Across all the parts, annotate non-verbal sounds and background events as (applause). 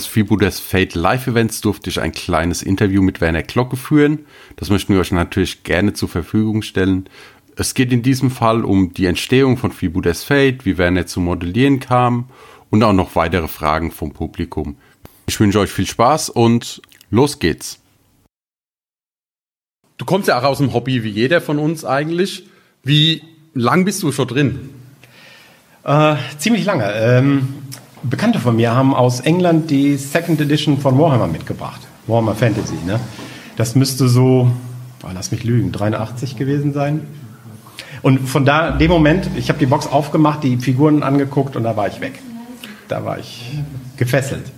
Des Freebooters Fate Live Events durfte ich ein kleines Interview mit Werner Glocke führen. Das möchten wir euch natürlich gerne zur Verfügung stellen. Es geht in diesem Fall um die Entstehung von Freebooters Fate, wie Werner zu modellieren kam und auch noch weitere Fragen vom Publikum. Ich wünsche euch viel Spaß und los geht's. Du kommst ja auch aus dem Hobby wie jeder von uns eigentlich. Wie lang bist du schon drin? Äh, ziemlich lange. Ähm, Bekannte von mir haben aus England die Second Edition von Warhammer mitgebracht. Warhammer Fantasy, ne? Das müsste so, oh, lass mich lügen, 83 gewesen sein. Und von da, dem Moment, ich habe die Box aufgemacht, die Figuren angeguckt und da war ich weg. Da war ich gefesselt.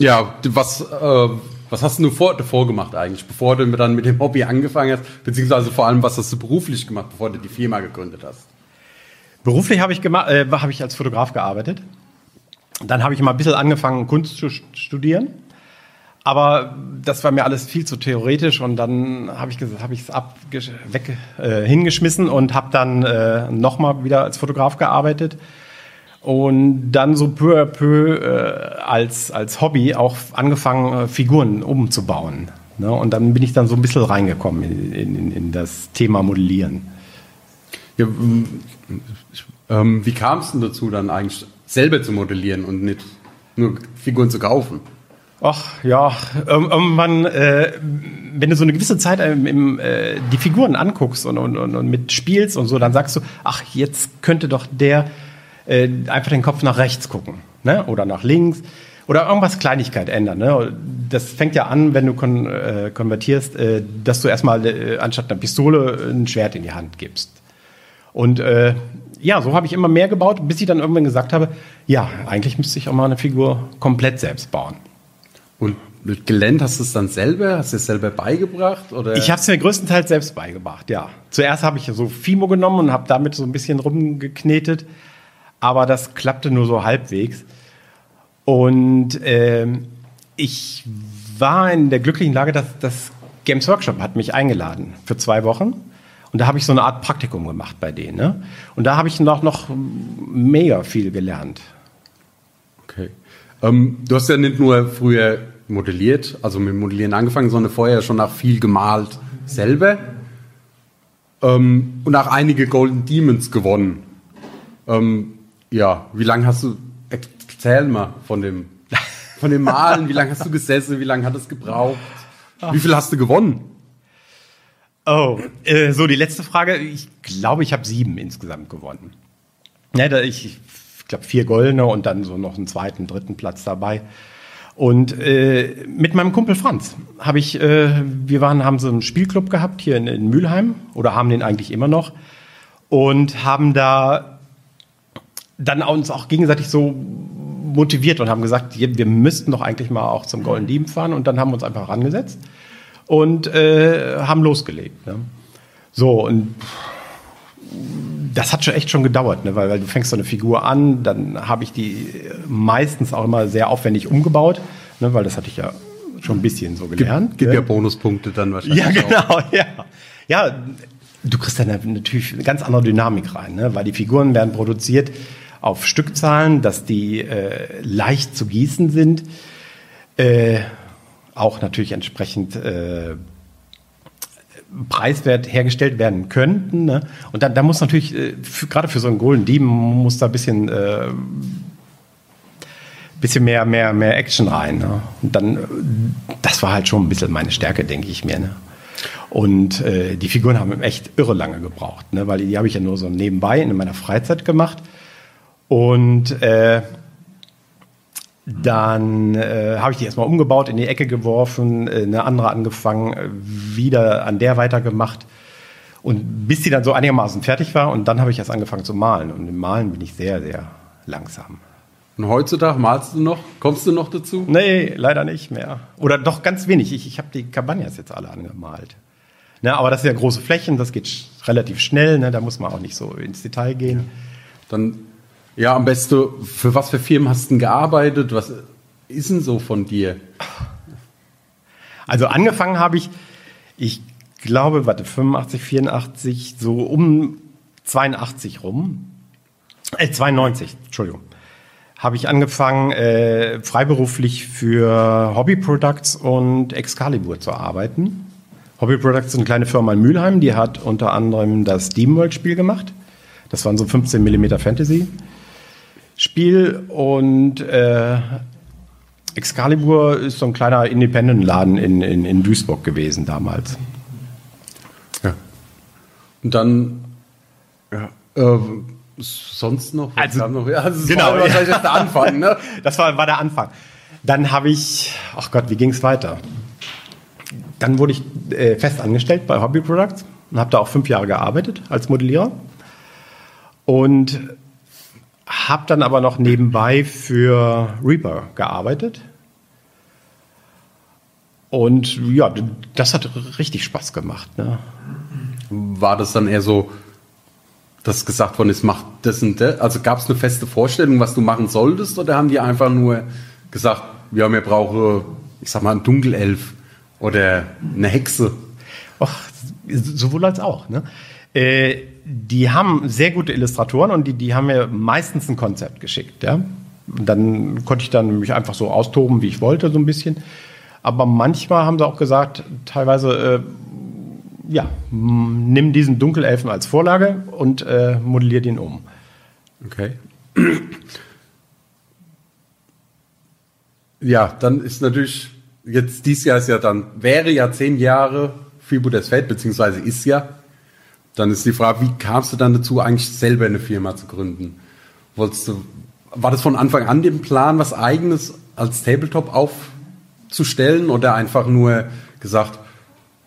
Ja, was, äh, was hast du vor, davor gemacht eigentlich, bevor du dann mit dem Hobby angefangen hast, beziehungsweise vor allem, was hast du beruflich gemacht, bevor du die Firma gegründet hast? Beruflich habe ich, gemacht, äh, hab ich als Fotograf gearbeitet. Dann habe ich mal ein bisschen angefangen, Kunst zu studieren. Aber das war mir alles viel zu theoretisch und dann habe ich es ab weg äh, hingeschmissen und habe dann äh, nochmal wieder als Fotograf gearbeitet und dann so peu à peu äh, als, als Hobby auch angefangen, äh, Figuren umzubauen. Ne? Und dann bin ich dann so ein bisschen reingekommen in, in, in das Thema Modellieren. Ja, ähm, wie kam es denn dazu, dann eigentlich selber zu modellieren und nicht nur Figuren zu kaufen? Ach ja, irgendwann, äh, wenn du so eine gewisse Zeit im, im, äh, die Figuren anguckst und, und, und, und mit und so, dann sagst du, ach, jetzt könnte doch der äh, einfach den Kopf nach rechts gucken ne? oder nach links oder irgendwas Kleinigkeit ändern. Ne? Das fängt ja an, wenn du kon äh, konvertierst, äh, dass du erstmal äh, anstatt einer Pistole ein Schwert in die Hand gibst. Und äh, ja, so habe ich immer mehr gebaut, bis ich dann irgendwann gesagt habe, ja, eigentlich müsste ich auch mal eine Figur komplett selbst bauen. Und gelernt hast du es dann selber? Hast du es selber beigebracht? Oder? Ich habe es mir größtenteils selbst beigebracht, ja. Zuerst habe ich so Fimo genommen und habe damit so ein bisschen rumgeknetet, aber das klappte nur so halbwegs. Und äh, ich war in der glücklichen Lage, dass das Games Workshop hat mich eingeladen für zwei Wochen. Und da habe ich so eine Art Praktikum gemacht bei denen. Ne? Und da habe ich noch, noch mega viel gelernt. Okay. Ähm, du hast ja nicht nur früher modelliert, also mit Modellieren angefangen, sondern vorher schon auch viel gemalt selber. Ähm, und auch einige Golden Demons gewonnen. Ähm, ja, wie lange hast du, erzähl mal von dem, von dem Malen, wie lange hast du gesessen, wie lange hat es gebraucht? Wie viel hast du gewonnen? Oh, äh, so die letzte Frage. Ich glaube, ich habe sieben insgesamt gewonnen. Ja, da ich, ich glaube vier goldene und dann so noch einen zweiten, dritten Platz dabei. Und äh, mit meinem Kumpel Franz habe ich, äh, wir waren, haben so einen Spielclub gehabt hier in, in Mülheim oder haben den eigentlich immer noch und haben da dann uns auch gegenseitig so motiviert und haben gesagt, wir müssten doch eigentlich mal auch zum Golden Dieben fahren und dann haben wir uns einfach rangesetzt und äh, haben losgelegt. Ne? So, und das hat schon echt schon gedauert, ne? weil, weil du fängst so eine Figur an, dann habe ich die meistens auch immer sehr aufwendig umgebaut, ne? weil das hatte ich ja schon ein bisschen so gelernt. Gibt, gibt ne? ja Bonuspunkte dann wahrscheinlich. Ja, genau, auch. (laughs) ja. Ja, du kriegst dann natürlich eine ganz andere Dynamik rein, ne? weil die Figuren werden produziert auf Stückzahlen, dass die äh, leicht zu gießen sind. Äh, auch natürlich entsprechend äh, preiswert hergestellt werden könnten. Ne? Und dann, da muss natürlich, äh, gerade für so einen Golden Demon, muss da ein bisschen, äh, bisschen mehr, mehr, mehr Action rein. Ne? Und dann, das war halt schon ein bisschen meine Stärke, denke ich mir. Ne? Und äh, die Figuren haben echt irre lange gebraucht, ne? weil die, die habe ich ja nur so nebenbei in meiner Freizeit gemacht. Und äh, dann äh, habe ich die erstmal umgebaut, in die Ecke geworfen, äh, eine andere angefangen, äh, wieder an der weitergemacht. Und bis die dann so einigermaßen fertig war und dann habe ich erst angefangen zu malen. Und im Malen bin ich sehr, sehr langsam. Und heutzutage malst du noch? Kommst du noch dazu? Nee, leider nicht mehr. Oder doch ganz wenig. Ich, ich habe die Cabanas jetzt alle angemalt. Ne, aber das sind ja große Flächen, das geht relativ schnell, ne, da muss man auch nicht so ins Detail gehen. Dann ja, am besten, für was für Firmen hast du denn gearbeitet? Was ist denn so von dir? Also angefangen habe ich, ich glaube, warte, 85, 84, so um 82 rum. Äh, 92, Entschuldigung. habe ich angefangen, äh, freiberuflich für Hobby Products und Excalibur zu arbeiten. Hobby Products ist eine kleine Firma in Mülheim, die hat unter anderem das Steamworld-Spiel gemacht. Das war so ein 15 mm Fantasy-Spiel und äh, Excalibur ist so ein kleiner Independent-Laden in, in, in Duisburg gewesen damals. Ja. Und dann, ja, äh, sonst noch? Was Also, noch? Ja, das genau, war erst der Anfang, ne? (laughs) Das war, war der Anfang. Dann habe ich, ach Gott, wie ging es weiter? Dann wurde ich äh, fest angestellt bei Hobby Products und habe da auch fünf Jahre gearbeitet als Modellierer. Und habe dann aber noch nebenbei für Reaper gearbeitet. Und ja, das hat richtig Spaß gemacht. Ne? War das dann eher so, dass gesagt worden ist, mach das und das? Also gab es eine feste Vorstellung, was du machen solltest? Oder haben die einfach nur gesagt, ja, wir brauchen, ich sag mal, einen Dunkelelf oder eine Hexe? Och, sowohl als auch. Ne? Äh, die haben sehr gute Illustratoren und die, die haben mir meistens ein Konzept geschickt. Ja? Und dann konnte ich dann mich einfach so austoben, wie ich wollte, so ein bisschen. Aber manchmal haben sie auch gesagt, teilweise, äh, ja, nimm diesen Dunkelelfen als Vorlage und äh, modellier den um. Okay. Ja, dann ist natürlich, jetzt dieses Jahr ist ja dann, wäre ja zehn Jahre Freebooters Fate, beziehungsweise ist ja. Dann ist die Frage, wie kamst du dann dazu, eigentlich selber eine Firma zu gründen? Wolltest du, war das von Anfang an dem Plan, was eigenes als Tabletop aufzustellen oder einfach nur gesagt,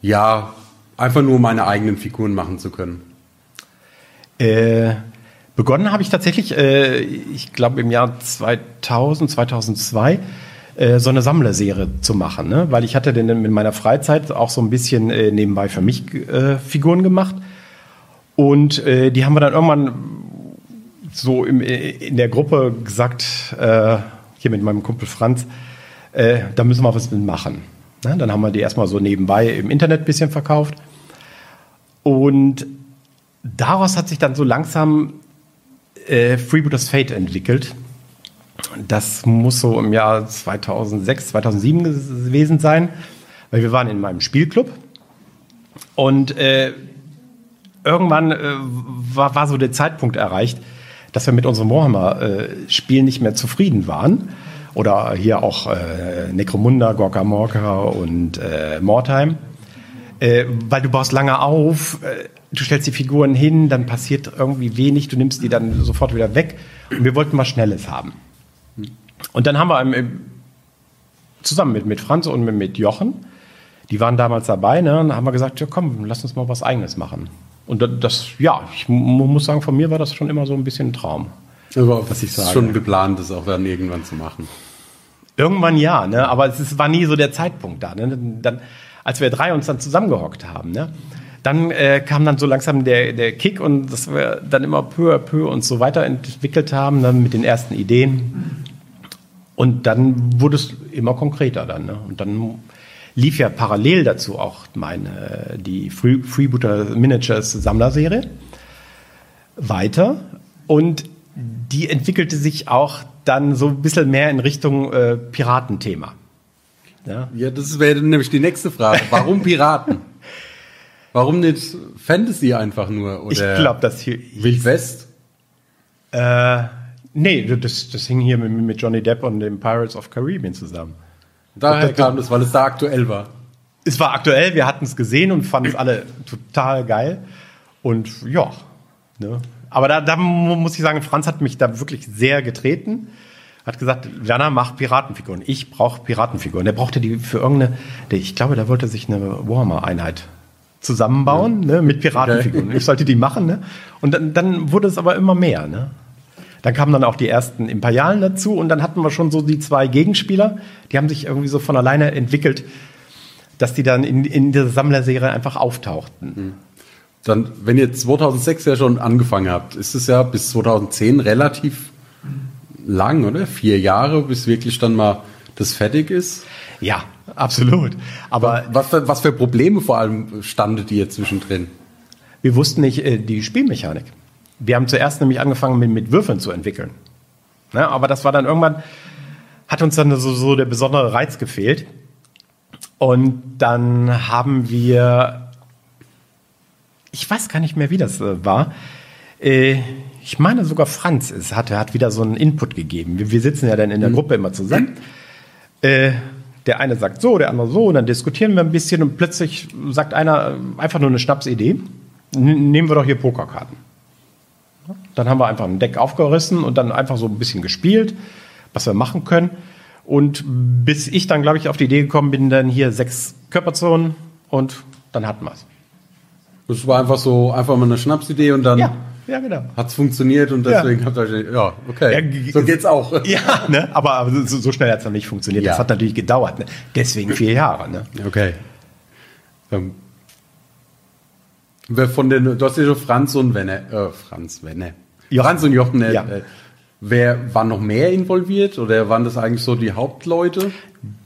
ja, einfach nur meine eigenen Figuren machen zu können? Äh, begonnen habe ich tatsächlich, äh, ich glaube im Jahr 2000, 2002, äh, so eine Sammlerserie zu machen, ne? weil ich hatte denn in meiner Freizeit auch so ein bisschen äh, nebenbei für mich äh, Figuren gemacht und äh, die haben wir dann irgendwann so im, äh, in der Gruppe gesagt, hier mit meinem Kumpel Franz, da müssen wir was mit machen. Ne? Dann haben wir die erstmal so nebenbei im Internet ein bisschen verkauft und daraus hat sich dann so langsam Freebooters Fate entwickelt. Das muss so im Jahr 2006, 2007 gewesen sein, weil wir waren in meinem Spielclub und äh, irgendwann äh, war, war so der Zeitpunkt erreicht, dass wir mit unserem Warhammer-Spiel nicht mehr zufrieden waren. Oder hier auch äh, Necromunda, Gorka Morka und äh, Mordheim äh, weil du baust lange auf, äh, du stellst die Figuren hin, dann passiert irgendwie wenig, du nimmst die dann sofort wieder weg. Und wir wollten was Schnelles haben. Und dann haben wir im, im, zusammen mit, mit Franz und mit, mit Jochen, die waren damals dabei, ne, und haben wir gesagt, ja komm, lass uns mal was Eigenes machen. Und das, das ja, ich mu- muss sagen, von mir war das schon immer so ein bisschen ein Traum. Aber Was ich sage. schon geplant, das auch dann irgendwann zu machen. Irgendwann ja, ne? aber es ist, war nie so der Zeitpunkt da. Ne? Dann, als wir drei uns dann zusammengehockt haben, ne? dann äh, kam dann so langsam der, der Kick und dass wir dann immer peu à peu uns so weiterentwickelt haben ne? mit den ersten Ideen. Und dann wurde es immer konkreter dann. Ne? Und dann lief ja parallel dazu auch meine, die Free, Freebooter Miniatures Sammlerserie weiter. Und die entwickelte sich auch dann so ein bisschen mehr in Richtung äh, Piratenthema. Ja. Ja, das wäre nämlich die nächste Frage. Warum Piraten? (laughs) Warum nicht Fantasy einfach nur? Ich Oder glaube, das hier. Wild West? Äh, nee, das, das hing hier mit, mit Johnny Depp und dem Pirates of Caribbean zusammen. Daher Das- kam das, weil es da aktuell war. Es war aktuell, wir hatten es gesehen und fanden es alle total geil. Und ja, ne? aber da, da mu- muss ich sagen, Franz hat mich da wirklich sehr getreten. Hat gesagt, Werner macht Piratenfiguren. Ich brauche Piratenfiguren. Der brauchte die für irgendeine, ich glaube, da wollte sich eine Warhammer-Einheit zusammenbauen ne, mit Piratenfiguren. Ich sollte die machen. Ne? Und dann, dann wurde es aber immer mehr. Ne? Dann kamen dann auch die ersten Imperialen dazu und dann hatten wir schon so die zwei Gegenspieler, die haben sich irgendwie so von alleine entwickelt, dass die dann in, in dieser Sammlerserie einfach auftauchten. Dann, wenn ihr 2006 ja schon angefangen habt, ist es ja bis 2010 relativ lang, oder? Vier Jahre, bis wirklich dann mal das fertig ist. Ja, absolut. Aber Was für, was für Probleme vor allem standet ihr zwischendrin? wir wussten nicht äh, die Spielmechanik. Wir haben zuerst nämlich angefangen mit, mit Würfeln zu entwickeln. Ne? Aber das war dann irgendwann, hat uns dann so, so der besondere Reiz gefehlt. Und dann haben wir, ich weiß gar nicht mehr, wie das äh, war. Äh, ich meine sogar Franz es hat, hat wieder so einen Input gegeben. Wir, wir sitzen ja dann in der mhm. Gruppe immer zusammen. Äh, der eine sagt so, der andere so, und dann diskutieren wir ein bisschen und plötzlich sagt einer einfach nur eine Schnapsidee. Nehmen wir doch hier Pokerkarten. Dann haben wir einfach ein Deck aufgerissen und dann einfach so ein bisschen gespielt, was wir machen können. Und bis ich dann, glaube ich, auf die Idee gekommen bin, dann hier sechs Körperzonen und dann hatten wir es. Das war einfach so, einfach mal eine Schnapsidee und dann ja, ja, genau. hat es funktioniert und deswegen ja. habt ihr ja, okay, ja, so geht's auch. (laughs) Ja, ne? aber so, so schnell hat es noch nicht funktioniert. Ja. Das hat natürlich gedauert. Ne? Deswegen vier Jahre. Ne? Okay. Ähm, von den, du hast ja schon Franz und Wenne, äh, Franz, Wenne. Jochen. Franz und Jochen, äh, ja. Äh, wer war noch mehr involviert oder waren das eigentlich so die Hauptleute?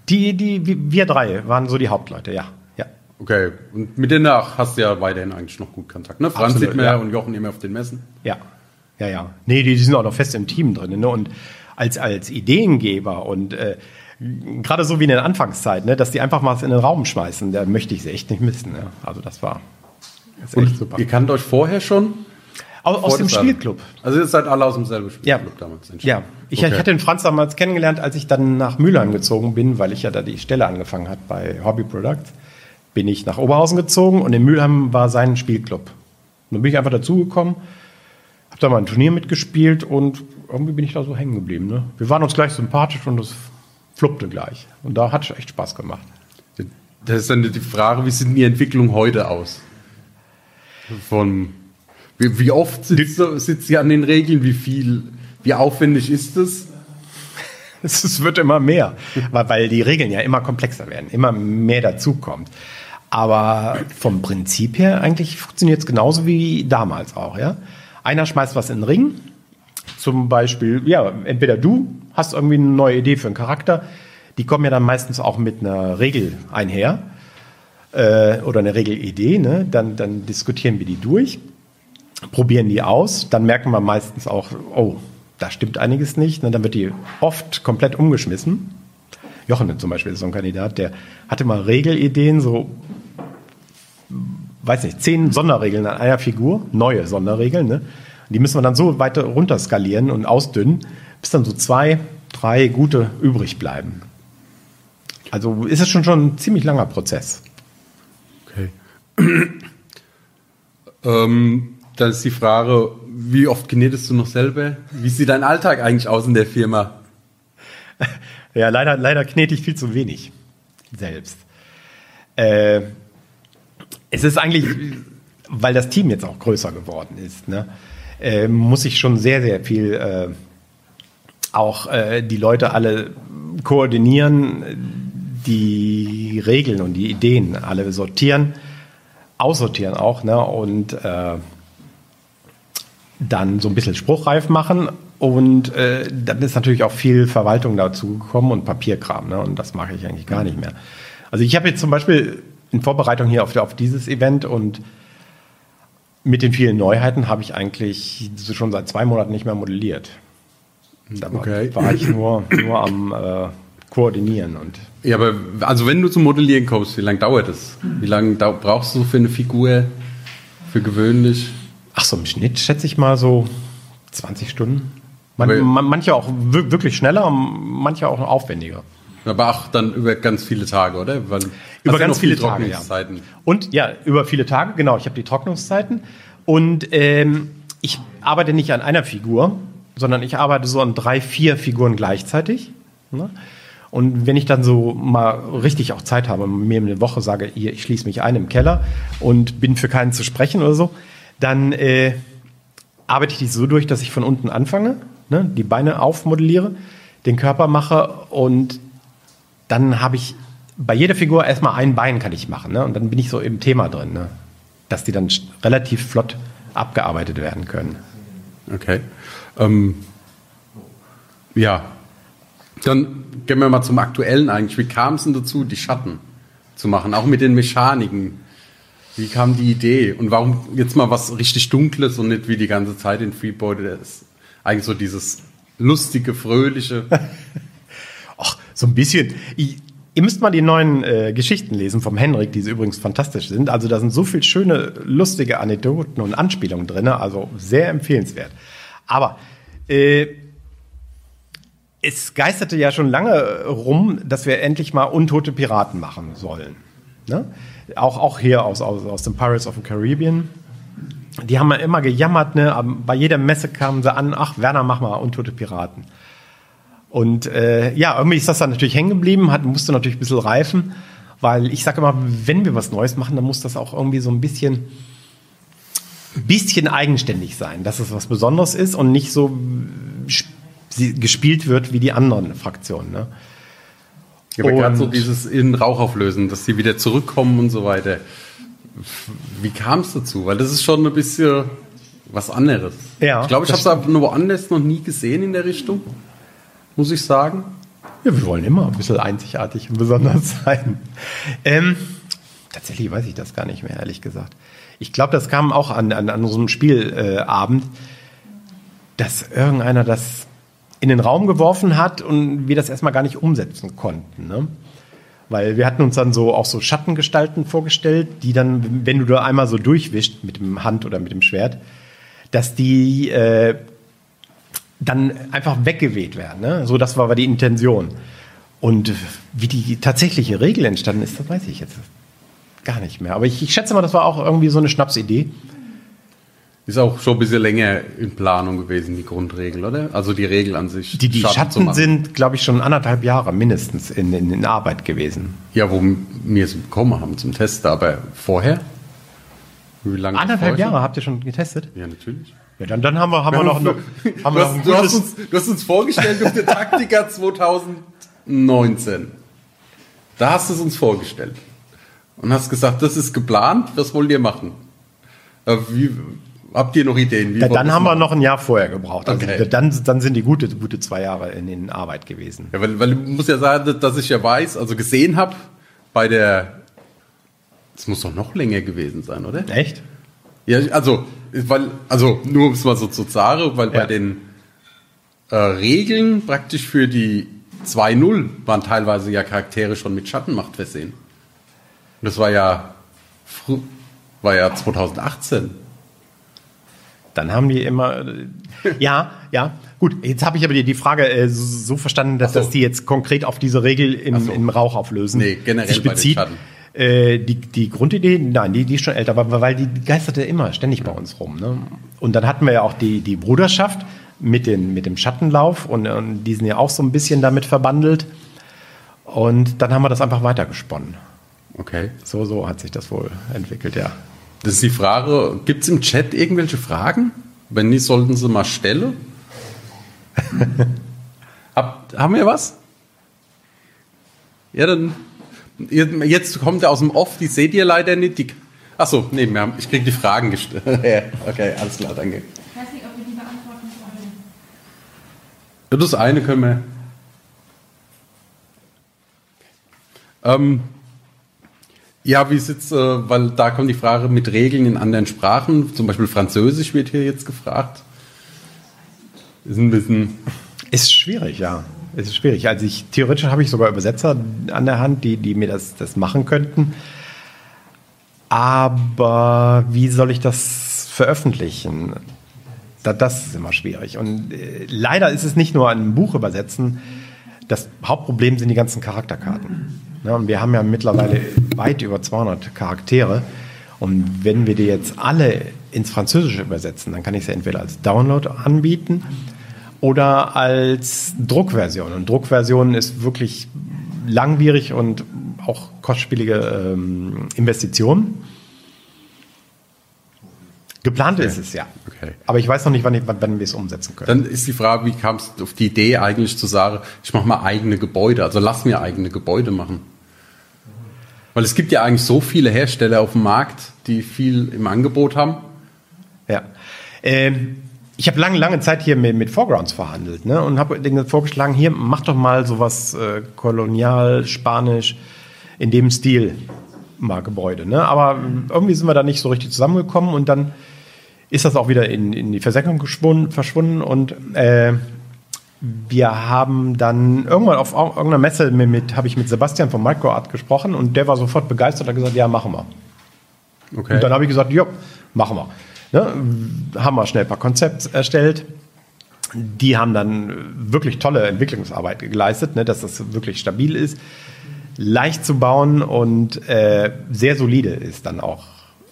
Die, die, wir drei waren so die Hauptleute, ja. ja. Okay, und mit denen hast du ja weiterhin eigentlich noch gut Kontakt, ne? Franz Absolut, sieht man ja. und Jochen immer auf den Messen. Ja, ja, ja. Nee, die, die sind auch noch fest im Team drin, ne? Und als, als Ideengeber und äh, gerade so wie in der Anfangszeit, ne, dass die einfach mal in den Raum schmeißen, da möchte ich sie echt nicht missen. Ne? Also das war und super. Ihr kannt euch vorher schon? Aus, aus dem Spielclub. Also ihr seid alle aus demselben Spielclub ja. damals. Ja, ich, okay. ich, hatte den Franz damals kennengelernt, als ich dann nach Mülheim gezogen bin, weil ich ja da die Stelle angefangen hat bei Hobby Products. Bin ich nach Oberhausen gezogen und in Mülheim war sein Spielclub. Und dann bin ich einfach dazugekommen, habe da mal ein Turnier mitgespielt und irgendwie bin ich da so hängen geblieben. Ne? Wir waren uns gleich sympathisch und es fluppte gleich. Und da hat es echt Spaß gemacht. Das ist dann die Frage, wie sieht die Entwicklung heute aus? Von wie, wie oft sitzt, sitzt sie an den Regeln? Wie viel, wie aufwendig ist es? (laughs) Es wird immer mehr, weil, weil die Regeln ja immer komplexer werden, immer mehr dazukommt. Aber vom Prinzip her eigentlich funktioniert es genauso wie damals auch. Ja? Einer schmeißt was in den Ring, zum Beispiel, ja, entweder du hast irgendwie eine neue Idee für einen Charakter, die kommen ja dann meistens auch mit einer Regel einher äh, oder eine Regelidee, ne? dann, dann diskutieren wir die durch, probieren die aus, dann merken wir meistens auch, oh, da stimmt einiges nicht, ne? dann wird die oft komplett umgeschmissen. Jochen zum Beispiel ist so ein Kandidat, der hatte mal Regelideen, so, weiß nicht, zehn Sonderregeln an einer Figur, neue Sonderregeln, ne? Die müssen wir dann so weiter runterskalieren und ausdünnen, bis dann so zwei, drei gute übrig bleiben. Also ist es schon schon ein ziemlich langer Prozess. (clears throat) ähm, dann ist die Frage, wie oft knetest du noch selber? Wie sieht dein Alltag eigentlich aus in der Firma? (laughs) Ja, leider, leider knete ich viel zu wenig selbst. Äh, es ist eigentlich, weil das Team jetzt auch größer geworden ist, ne, äh, muss ich schon sehr, sehr viel äh, auch äh, die Leute alle koordinieren, die Regeln und die Ideen alle sortieren aussortieren auch ne? und äh, dann so ein bisschen spruchreif machen. Und äh, dann ist natürlich auch viel Verwaltung dazu gekommen und Papierkram. Ne? Und das mache ich eigentlich gar nicht mehr. Also ich habe jetzt zum Beispiel in Vorbereitung hier auf, auf dieses Event und mit den vielen Neuheiten habe ich eigentlich schon seit zwei Monaten nicht mehr modelliert. Da war, okay. war ich nur, nur am äh, Koordinieren und ja, aber also wenn du zum Modellieren kommst, wie lange dauert das? Wie lange brauchst du für eine Figur für gewöhnlich? Ach so, im Schnitt schätze ich mal so 20 Stunden. Man, man, manche auch wirklich schneller, manche auch aufwendiger. Aber auch dann über ganz viele Tage, oder? Weil, über ganz viele, viele Tage, ja. Und ja, über viele Tage, genau. Ich habe die Trocknungszeiten. Und ähm, ich arbeite nicht an einer Figur, sondern ich arbeite so an drei, vier Figuren gleichzeitig. Ne? Und wenn ich dann so mal richtig auch Zeit habe, mir eine Woche sage, hier, ich schließe mich ein im Keller und bin für keinen zu sprechen oder so, dann äh, arbeite ich die so durch, dass ich von unten anfange, ne, die Beine aufmodelliere, den Körper mache und dann habe ich bei jeder Figur erstmal ein Bein kann ich machen. Ne, und dann bin ich so im Thema drin, ne, dass die dann relativ flott abgearbeitet werden können. Okay. Ähm, ja, dann gehen wir mal zum Aktuellen eigentlich. Wie kam es denn dazu, die Schatten zu machen? Auch mit den Mechaniken. Wie kam die Idee? Und warum jetzt mal was richtig Dunkles und nicht wie die ganze Zeit in Freeboard ist? Eigentlich so dieses lustige, fröhliche. (laughs) Ach, so ein bisschen. Ich, ihr müsst mal die neuen äh, Geschichten lesen vom Henrik, die übrigens fantastisch sind. Also da sind so viele schöne, lustige Anekdoten und Anspielungen drin. Also sehr empfehlenswert. Aber äh, es geisterte ja schon lange rum, dass wir endlich mal untote Piraten machen sollen. Ne? Auch, auch hier aus, aus, aus dem Pirates of the Caribbean. Die haben ja immer gejammert, ne? bei jeder Messe kamen sie an, ach Werner, mach mal untote Piraten. Und äh, ja, irgendwie ist das dann natürlich hängen geblieben, musste natürlich ein bisschen reifen, weil ich sage immer, wenn wir was Neues machen, dann muss das auch irgendwie so ein bisschen, bisschen eigenständig sein, dass es was Besonderes ist und nicht so gespielt wird wie die anderen Fraktionen. Ne? Ja, aber gerade so dieses in Rauch auflösen, dass sie wieder zurückkommen und so weiter. Wie kam es dazu? Weil das ist schon ein bisschen was anderes. Ja, ich glaube, ich habe es aber nur woanders noch nie gesehen in der Richtung, muss ich sagen. Ja, wir wollen immer ein bisschen einzigartig und besonders (laughs) sein. Ähm, tatsächlich weiß ich das gar nicht mehr, ehrlich gesagt. Ich glaube, das kam auch an, an, an unserem Spielabend, äh, dass irgendeiner das in den Raum geworfen hat und wir das erstmal gar nicht umsetzen konnten. Ne? Weil wir hatten uns dann so auch so Schattengestalten vorgestellt, die dann, wenn du da einmal so durchwischt mit dem Hand oder mit dem Schwert, dass die äh, dann einfach weggeweht werden. Ne? So, das war, war die Intention. Und wie die tatsächliche Regel entstanden ist, das weiß ich jetzt gar nicht mehr. Aber ich, ich schätze mal, das war auch irgendwie so eine Schnapsidee. Ist auch schon ein bisschen länger in Planung gewesen, die Grundregel, oder? Also die Regel an sich. Die, die Schatten, Schatten sind, glaube ich, schon anderthalb Jahre mindestens in, in, in, Arbeit gewesen. Ja, wo wir es bekommen haben zum Testen, aber vorher? Wie lange? Anderthalb Jahre habt ihr schon getestet? Ja, natürlich. Ja, dann, dann haben wir, haben wir, noch, (laughs) noch, haben du, hast, du, hast uns, du hast uns vorgestellt auf der Taktika (laughs) 2019. Da hast du es uns vorgestellt. Und hast gesagt, das ist geplant, was wollt ihr machen? Äh, wie, Habt ihr noch Ideen? Ja, dann haben wir noch ein Jahr vorher gebraucht. Also okay. dann, dann sind die gute, gute zwei Jahre in, in Arbeit gewesen. Ja, weil, weil ich muss ja sagen, dass ich ja weiß, also gesehen habe, bei der. Es muss doch noch länger gewesen sein, oder? Echt? Ja, also, weil, also nur um es mal so zu sagen, weil ja. bei den äh, Regeln praktisch für die 2.0 waren teilweise ja Charaktere schon mit Schattenmacht versehen. Und das war ja, war ja 2018. Dann haben die immer, ja, ja, gut. Jetzt habe ich aber die, Frage äh, so verstanden, dass, so. dass die jetzt konkret auf diese Regel im, so. im Rauch auflösen. Nee, generell sich bezieht. Äh, die, die Grundidee, nein, die, die ist schon älter, aber weil die geisterte immer ständig bei uns rum. Ne? Und dann hatten wir ja auch die, die Bruderschaft mit, den, mit dem Schattenlauf und, und die sind ja auch so ein bisschen damit verbandelt. Und dann haben wir das einfach weitergesponnen. Okay. So, so hat sich das wohl entwickelt, ja. Das ist die Frage, gibt es im Chat irgendwelche Fragen? Wenn nicht, sollten sie mal stellen. (laughs) Hab, haben wir was? Ja, dann. Jetzt kommt er aus dem Off, die seht ihr leider nicht. Die, achso, nee, wir haben, ich kriege die Fragen gestellt. (laughs) okay, alles klar, danke. Ich weiß nicht, ob wir die beantworten sollen. Ja, das eine können wir. Ähm, ja, wie sitzt, äh, weil da kommt die Frage mit Regeln in anderen Sprachen, zum Beispiel Französisch wird hier jetzt gefragt. Ist ein bisschen. Ist schwierig, ja. Ist schwierig. Also ich, theoretisch habe ich sogar Übersetzer an der Hand, die, die mir das, das machen könnten. Aber wie soll ich das veröffentlichen? Da, das ist immer schwierig. Und äh, leider ist es nicht nur ein Buch übersetzen. Das Hauptproblem sind die ganzen Charakterkarten. Ja, und wir haben ja mittlerweile weit über 200 Charaktere. Und wenn wir die jetzt alle ins Französische übersetzen, dann kann ich sie entweder als Download anbieten oder als Druckversion. Und Druckversion ist wirklich langwierig und auch kostspielige ähm, Investition. Geplant okay. ist es ja. Okay. Aber ich weiß noch nicht, wann, wann wir es umsetzen können. Dann ist die Frage, wie kam es auf die Idee eigentlich zu sagen, ich mache mal eigene Gebäude, also lass mir eigene Gebäude machen. Weil es gibt ja eigentlich so viele Hersteller auf dem Markt, die viel im Angebot haben. Ja. Ähm, ich habe lange, lange Zeit hier mit, mit Foregrounds verhandelt ne? und habe denen vorgeschlagen, hier mach doch mal sowas äh, kolonial, spanisch, in dem Stil mal Gebäude. Ne? Aber irgendwie sind wir da nicht so richtig zusammengekommen und dann ist das auch wieder in, in die Versenkung verschwunden und äh, wir haben dann irgendwann auf irgendeiner Messe mit, mit habe ich mit Sebastian von MicroArt gesprochen und der war sofort begeistert und hat gesagt, ja, machen wir. Okay. Und dann habe ich gesagt, ja, machen wir. Ne? Haben wir schnell ein paar Konzepte erstellt. Die haben dann wirklich tolle Entwicklungsarbeit geleistet, ne? dass das wirklich stabil ist, leicht zu bauen und äh, sehr solide ist dann auch.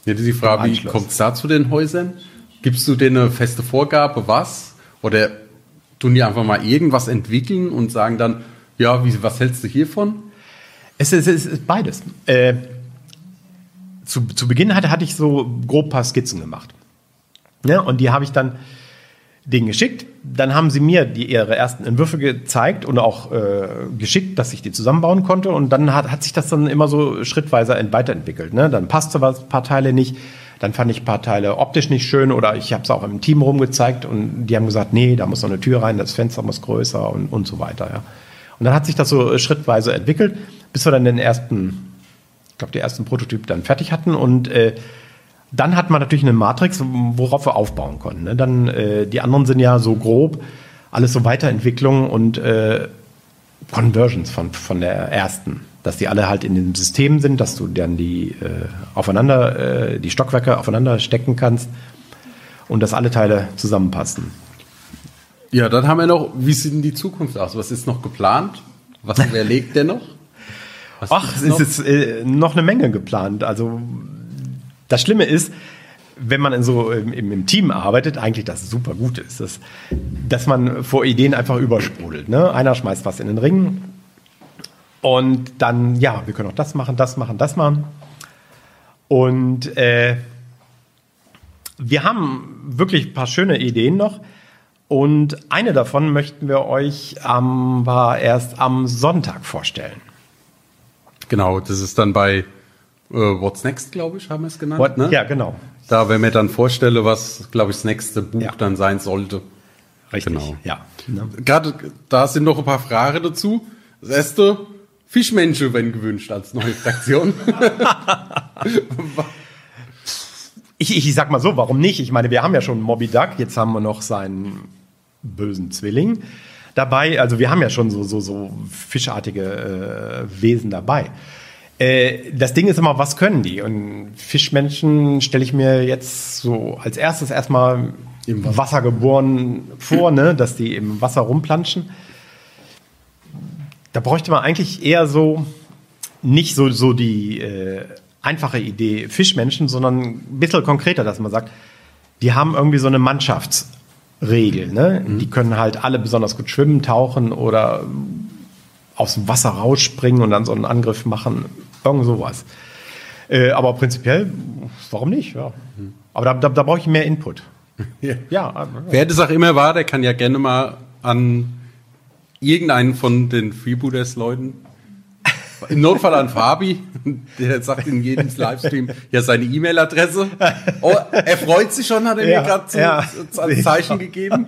Ja, die Frage, wie kommt es da zu den Häusern? Gibst du denen eine feste Vorgabe, was? Oder tun die einfach mal irgendwas entwickeln und sagen dann, ja, wie, was hältst du hiervon? Es ist, es ist beides. Äh, zu, zu Beginn hatte, hatte ich so grob ein paar Skizzen gemacht. Ja, und die habe ich dann denen geschickt. Dann haben sie mir die, ihre ersten Entwürfe gezeigt und auch äh, geschickt, dass ich die zusammenbauen konnte. Und dann hat, hat sich das dann immer so schrittweise weiterentwickelt. Ne? Dann passte was, ein paar Teile nicht. Dann fand ich ein paar Teile optisch nicht schön oder ich habe es auch im Team rumgezeigt und die haben gesagt, nee, da muss noch eine Tür rein, das Fenster muss größer und, und so weiter. Ja. Und dann hat sich das so schrittweise entwickelt, bis wir dann den ersten, ich glaube, die ersten Prototyp dann fertig hatten und äh, dann hat man natürlich eine Matrix, worauf wir aufbauen konnten. Ne? Dann äh, die anderen sind ja so grob, alles so Weiterentwicklungen und äh, Conversions von, von der ersten dass die alle halt in dem System sind, dass du dann die äh, aufeinander, äh, die Stockwerke aufeinander stecken kannst und dass alle Teile zusammenpassen. Ja, dann haben wir noch, wie sieht denn die Zukunft aus? Was ist noch geplant? Was (laughs) überlegt der noch? Was Ach, es ist jetzt äh, noch eine Menge geplant. Also das Schlimme ist, wenn man in so im, im, Team arbeitet, eigentlich das super gut ist, dass, dass man vor Ideen einfach übersprudelt. Ne? Einer schmeißt was in den Ring, und dann, ja, wir können auch das machen, das machen, das machen. Und äh, wir haben wirklich ein paar schöne Ideen noch. Und eine davon möchten wir euch ähm, erst am Sonntag vorstellen. Genau, das ist dann bei äh, What's Next, glaube ich, haben wir es genannt. What, ne? Ja, genau. Da, wenn mir dann vorstelle, was, glaube ich, das nächste Buch ja. dann sein sollte. Richtig, genau. ja. Gerade da sind noch ein paar Fragen dazu. Das erste, Fischmenschen wenn gewünscht als neue Fraktion. (laughs) ich, ich, sag mal so, warum nicht? Ich meine, wir haben ja schon Moby Duck, jetzt haben wir noch seinen bösen Zwilling dabei. Also wir haben ja schon so, so, so fischartige äh, Wesen dabei. Äh, das Ding ist immer, was können die? Und Fischmenschen stelle ich mir jetzt so als erstes erstmal im Wasser geboren vor, ne? dass die im Wasser rumplanschen da bräuchte man eigentlich eher so nicht so, so die äh, einfache Idee Fischmenschen, sondern ein bisschen konkreter, dass man sagt, die haben irgendwie so eine Mannschaftsregel. Ne? Mhm. Die können halt alle besonders gut schwimmen, tauchen oder aus dem Wasser rausspringen und dann so einen Angriff machen. Irgend sowas. Äh, aber prinzipiell, warum nicht? Ja. Aber da, da, da brauche ich mehr Input. ja. ja. Wer das auch immer war, der kann ja gerne mal an irgendeinen von den Freebooters-Leuten. Im Notfall an Fabi, der sagt in jedem Livestream ja seine E-Mail-Adresse. Oh, er freut sich schon, hat er ja, mir gerade ja. als Zeichen gegeben.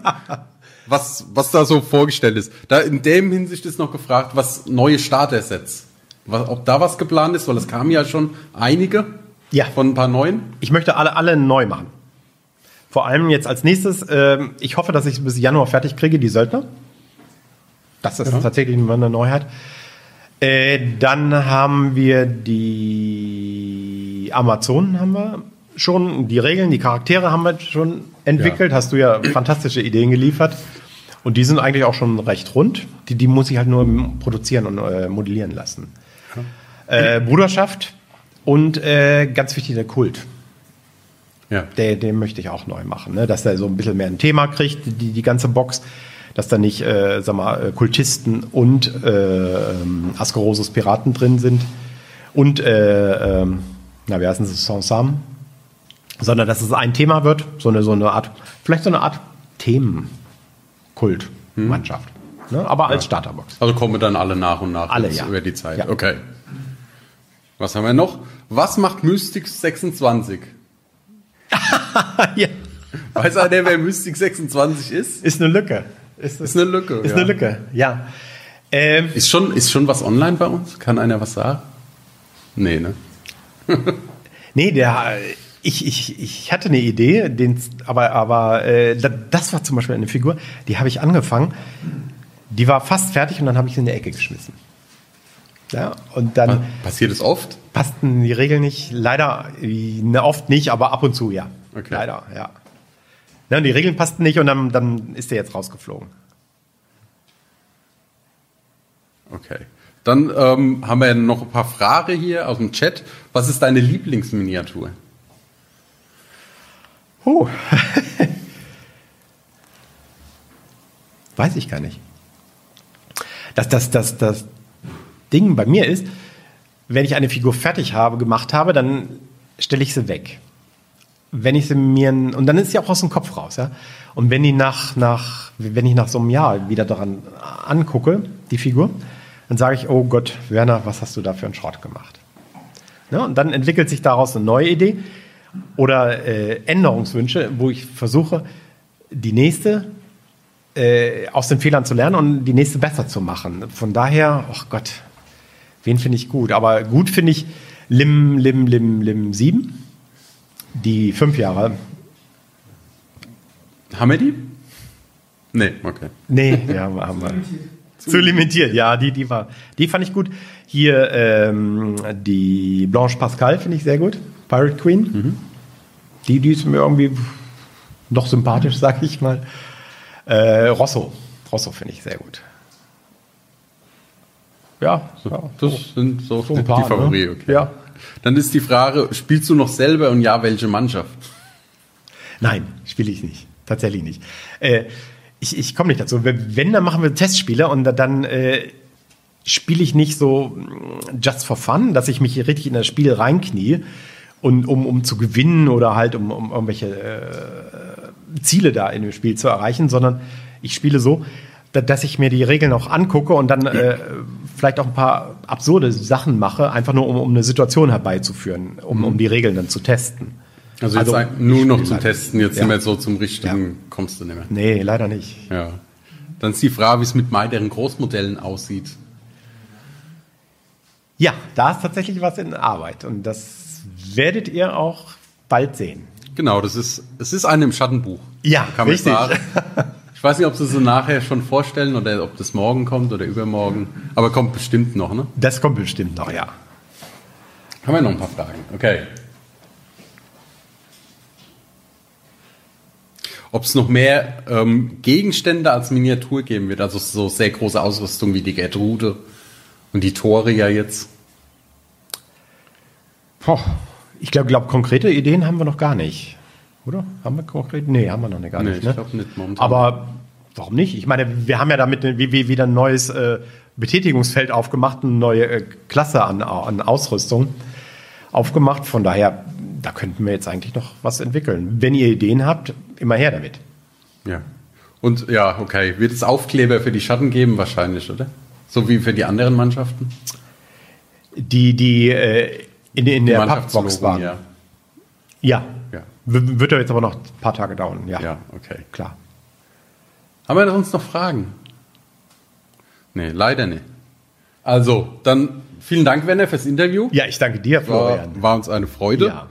Was, was da so vorgestellt ist. Da in dem Hinsicht ist noch gefragt, was neue Starter-Sets. Was, ob da was geplant ist, weil es kamen ja schon einige ja. von ein paar neuen. Ich möchte alle, alle neu machen. Vor allem jetzt als nächstes, äh, ich hoffe, dass ich bis Januar fertig kriege, die Söldner. Das ist ja. tatsächlich eine Neuheit. Äh, dann haben wir die Amazonen haben wir schon, die Regeln, die Charaktere haben wir schon entwickelt. Ja. Hast du ja fantastische Ideen geliefert. Und die sind eigentlich auch schon recht rund. Die, die muss ich halt nur produzieren und äh, modellieren lassen. Äh, Bruderschaft und äh, ganz wichtig der Kult. Ja. Der, den möchte ich auch neu machen, ne? dass er so ein bisschen mehr ein Thema kriegt, die, die ganze Box dass da nicht, äh, sag mal, äh, Kultisten und äh, ähm, Askerosus Piraten drin sind und, äh, äh, na, wie heißen sie, Sansam, sondern dass es ein Thema wird, so eine, so eine Art, vielleicht so eine Art Themenkult-Mannschaft. Hm. Ne? Aber als ja. Starterbox. Also kommen dann alle nach und nach alle, ja. über die Zeit. Ja. Okay. Was haben wir noch? Was macht Mystic 26? (laughs) ja. Weiß einer, wer Mystic 26 ist? Ist eine Lücke. Ist, ist eine Lücke. Ist ja. eine Lücke, ja. Ähm, ist, schon, ist schon was online bei uns? Kann einer was sagen? Nee, ne? (laughs) nee, der, Ich, ich, ich hatte eine Idee, den, aber, aber äh, das war zum Beispiel eine Figur, die habe ich angefangen. Die war fast fertig und dann habe ich sie in die Ecke geschmissen. Ja, und dann. Passiert es oft? Passten die Regeln nicht. Leider, ne, oft nicht, aber ab und zu ja. Okay. Leider, ja. ja und die Regeln passten nicht und dann, dann ist der jetzt rausgeflogen. Okay. Dann ähm, haben wir noch ein paar Fragen hier aus dem Chat. Was ist deine Lieblingsminiatur? Oh. (laughs) Weiß ich gar nicht. Das, das, das, das Ding bei mir ist, wenn ich eine Figur fertig habe, gemacht habe, dann stelle ich sie weg. Wenn ich sie mir, und dann ist sie auch aus dem Kopf raus, ja. Und wenn die nach, nach, wenn ich nach so einem Jahr wieder daran angucke, die Figur, dann sage ich, oh Gott, Werner, was hast du da für einen Schrott gemacht? Ja, und dann entwickelt sich daraus eine neue Idee oder äh, Änderungswünsche, wo ich versuche, die nächste äh, aus den Fehlern zu lernen und die nächste besser zu machen. Von daher, ach oh Gott, wen finde ich gut? Aber gut finde ich Lim, Lim, Lim, Lim 7, die fünf Jahre. Haben wir die? Nee, okay. Nee, ja, haben wir. Zu limitiert, ja, die, die war, die fand ich gut. Hier ähm, die Blanche Pascal finde ich sehr gut, Pirate Queen. Mhm. Die, die ist mir irgendwie noch sympathisch, (laughs) sag ich mal. Äh, Rosso, Rosso finde ich sehr gut. Ja, ja das so. sind so, so ein paar, die Favoriten. Ne? Okay. Ja. Dann ist die Frage, spielst du noch selber und ja, welche Mannschaft? Nein, spiele ich nicht. Tatsächlich nicht. Äh, ich, ich komme nicht dazu. Wenn, dann machen wir Testspiele und dann äh, spiele ich nicht so mm, just for fun, dass ich mich richtig in das Spiel reinknie und um, um zu gewinnen oder halt um, um irgendwelche äh, Ziele da in dem Spiel zu erreichen, sondern ich spiele so, dass ich mir die Regeln auch angucke und dann äh, vielleicht auch ein paar absurde Sachen mache, einfach nur um, um eine Situation herbeizuführen, um, um die Regeln dann zu testen. Also jetzt also, nur noch zum Testen, jetzt ja. sind wir so zum richtigen, ja. kommst du nicht mehr. Nee, leider nicht. Ja. Dann ist die Frage, wie es mit weiteren Großmodellen aussieht. Ja, da ist tatsächlich was in Arbeit und das werdet ihr auch bald sehen. Genau, das ist, es ist eine im Schattenbuch. Ja, kann richtig. Ich weiß nicht, ob Sie es so nachher schon vorstellen oder ob das morgen kommt oder übermorgen, aber kommt bestimmt noch, ne? Das kommt bestimmt noch, ja. Haben wir noch ein paar Fragen? Okay. ob es noch mehr ähm, Gegenstände als Miniatur geben wird, also so sehr große Ausrüstung wie die Gertrude und die Tore ja jetzt. Poh, ich glaube, glaub, konkrete Ideen haben wir noch gar nicht. Oder? Haben wir konkret? Nee, haben wir noch gar nee, nicht. Ne? Ich glaube nicht momentan. Aber warum nicht? Ich meine, wir haben ja damit wie, wie, wieder ein neues äh, Betätigungsfeld aufgemacht, eine neue äh, Klasse an, an Ausrüstung aufgemacht. Von daher, da könnten wir jetzt eigentlich noch was entwickeln. Wenn ihr Ideen habt, immer her damit. Ja. Und ja, okay. Wird es Aufkleber für die Schatten geben? Wahrscheinlich, oder? So wie für die anderen Mannschaften? Die, die äh, in, in der Pappbox waren. Ja. ja. ja. Wird ja jetzt aber noch ein paar Tage dauern. Ja, ja okay. Klar. Haben wir sonst noch Fragen? Nee, leider nicht. Also, dann vielen Dank, Werner, fürs Interview. Ja, ich danke dir, Florian. War, war uns eine Freude. Ja.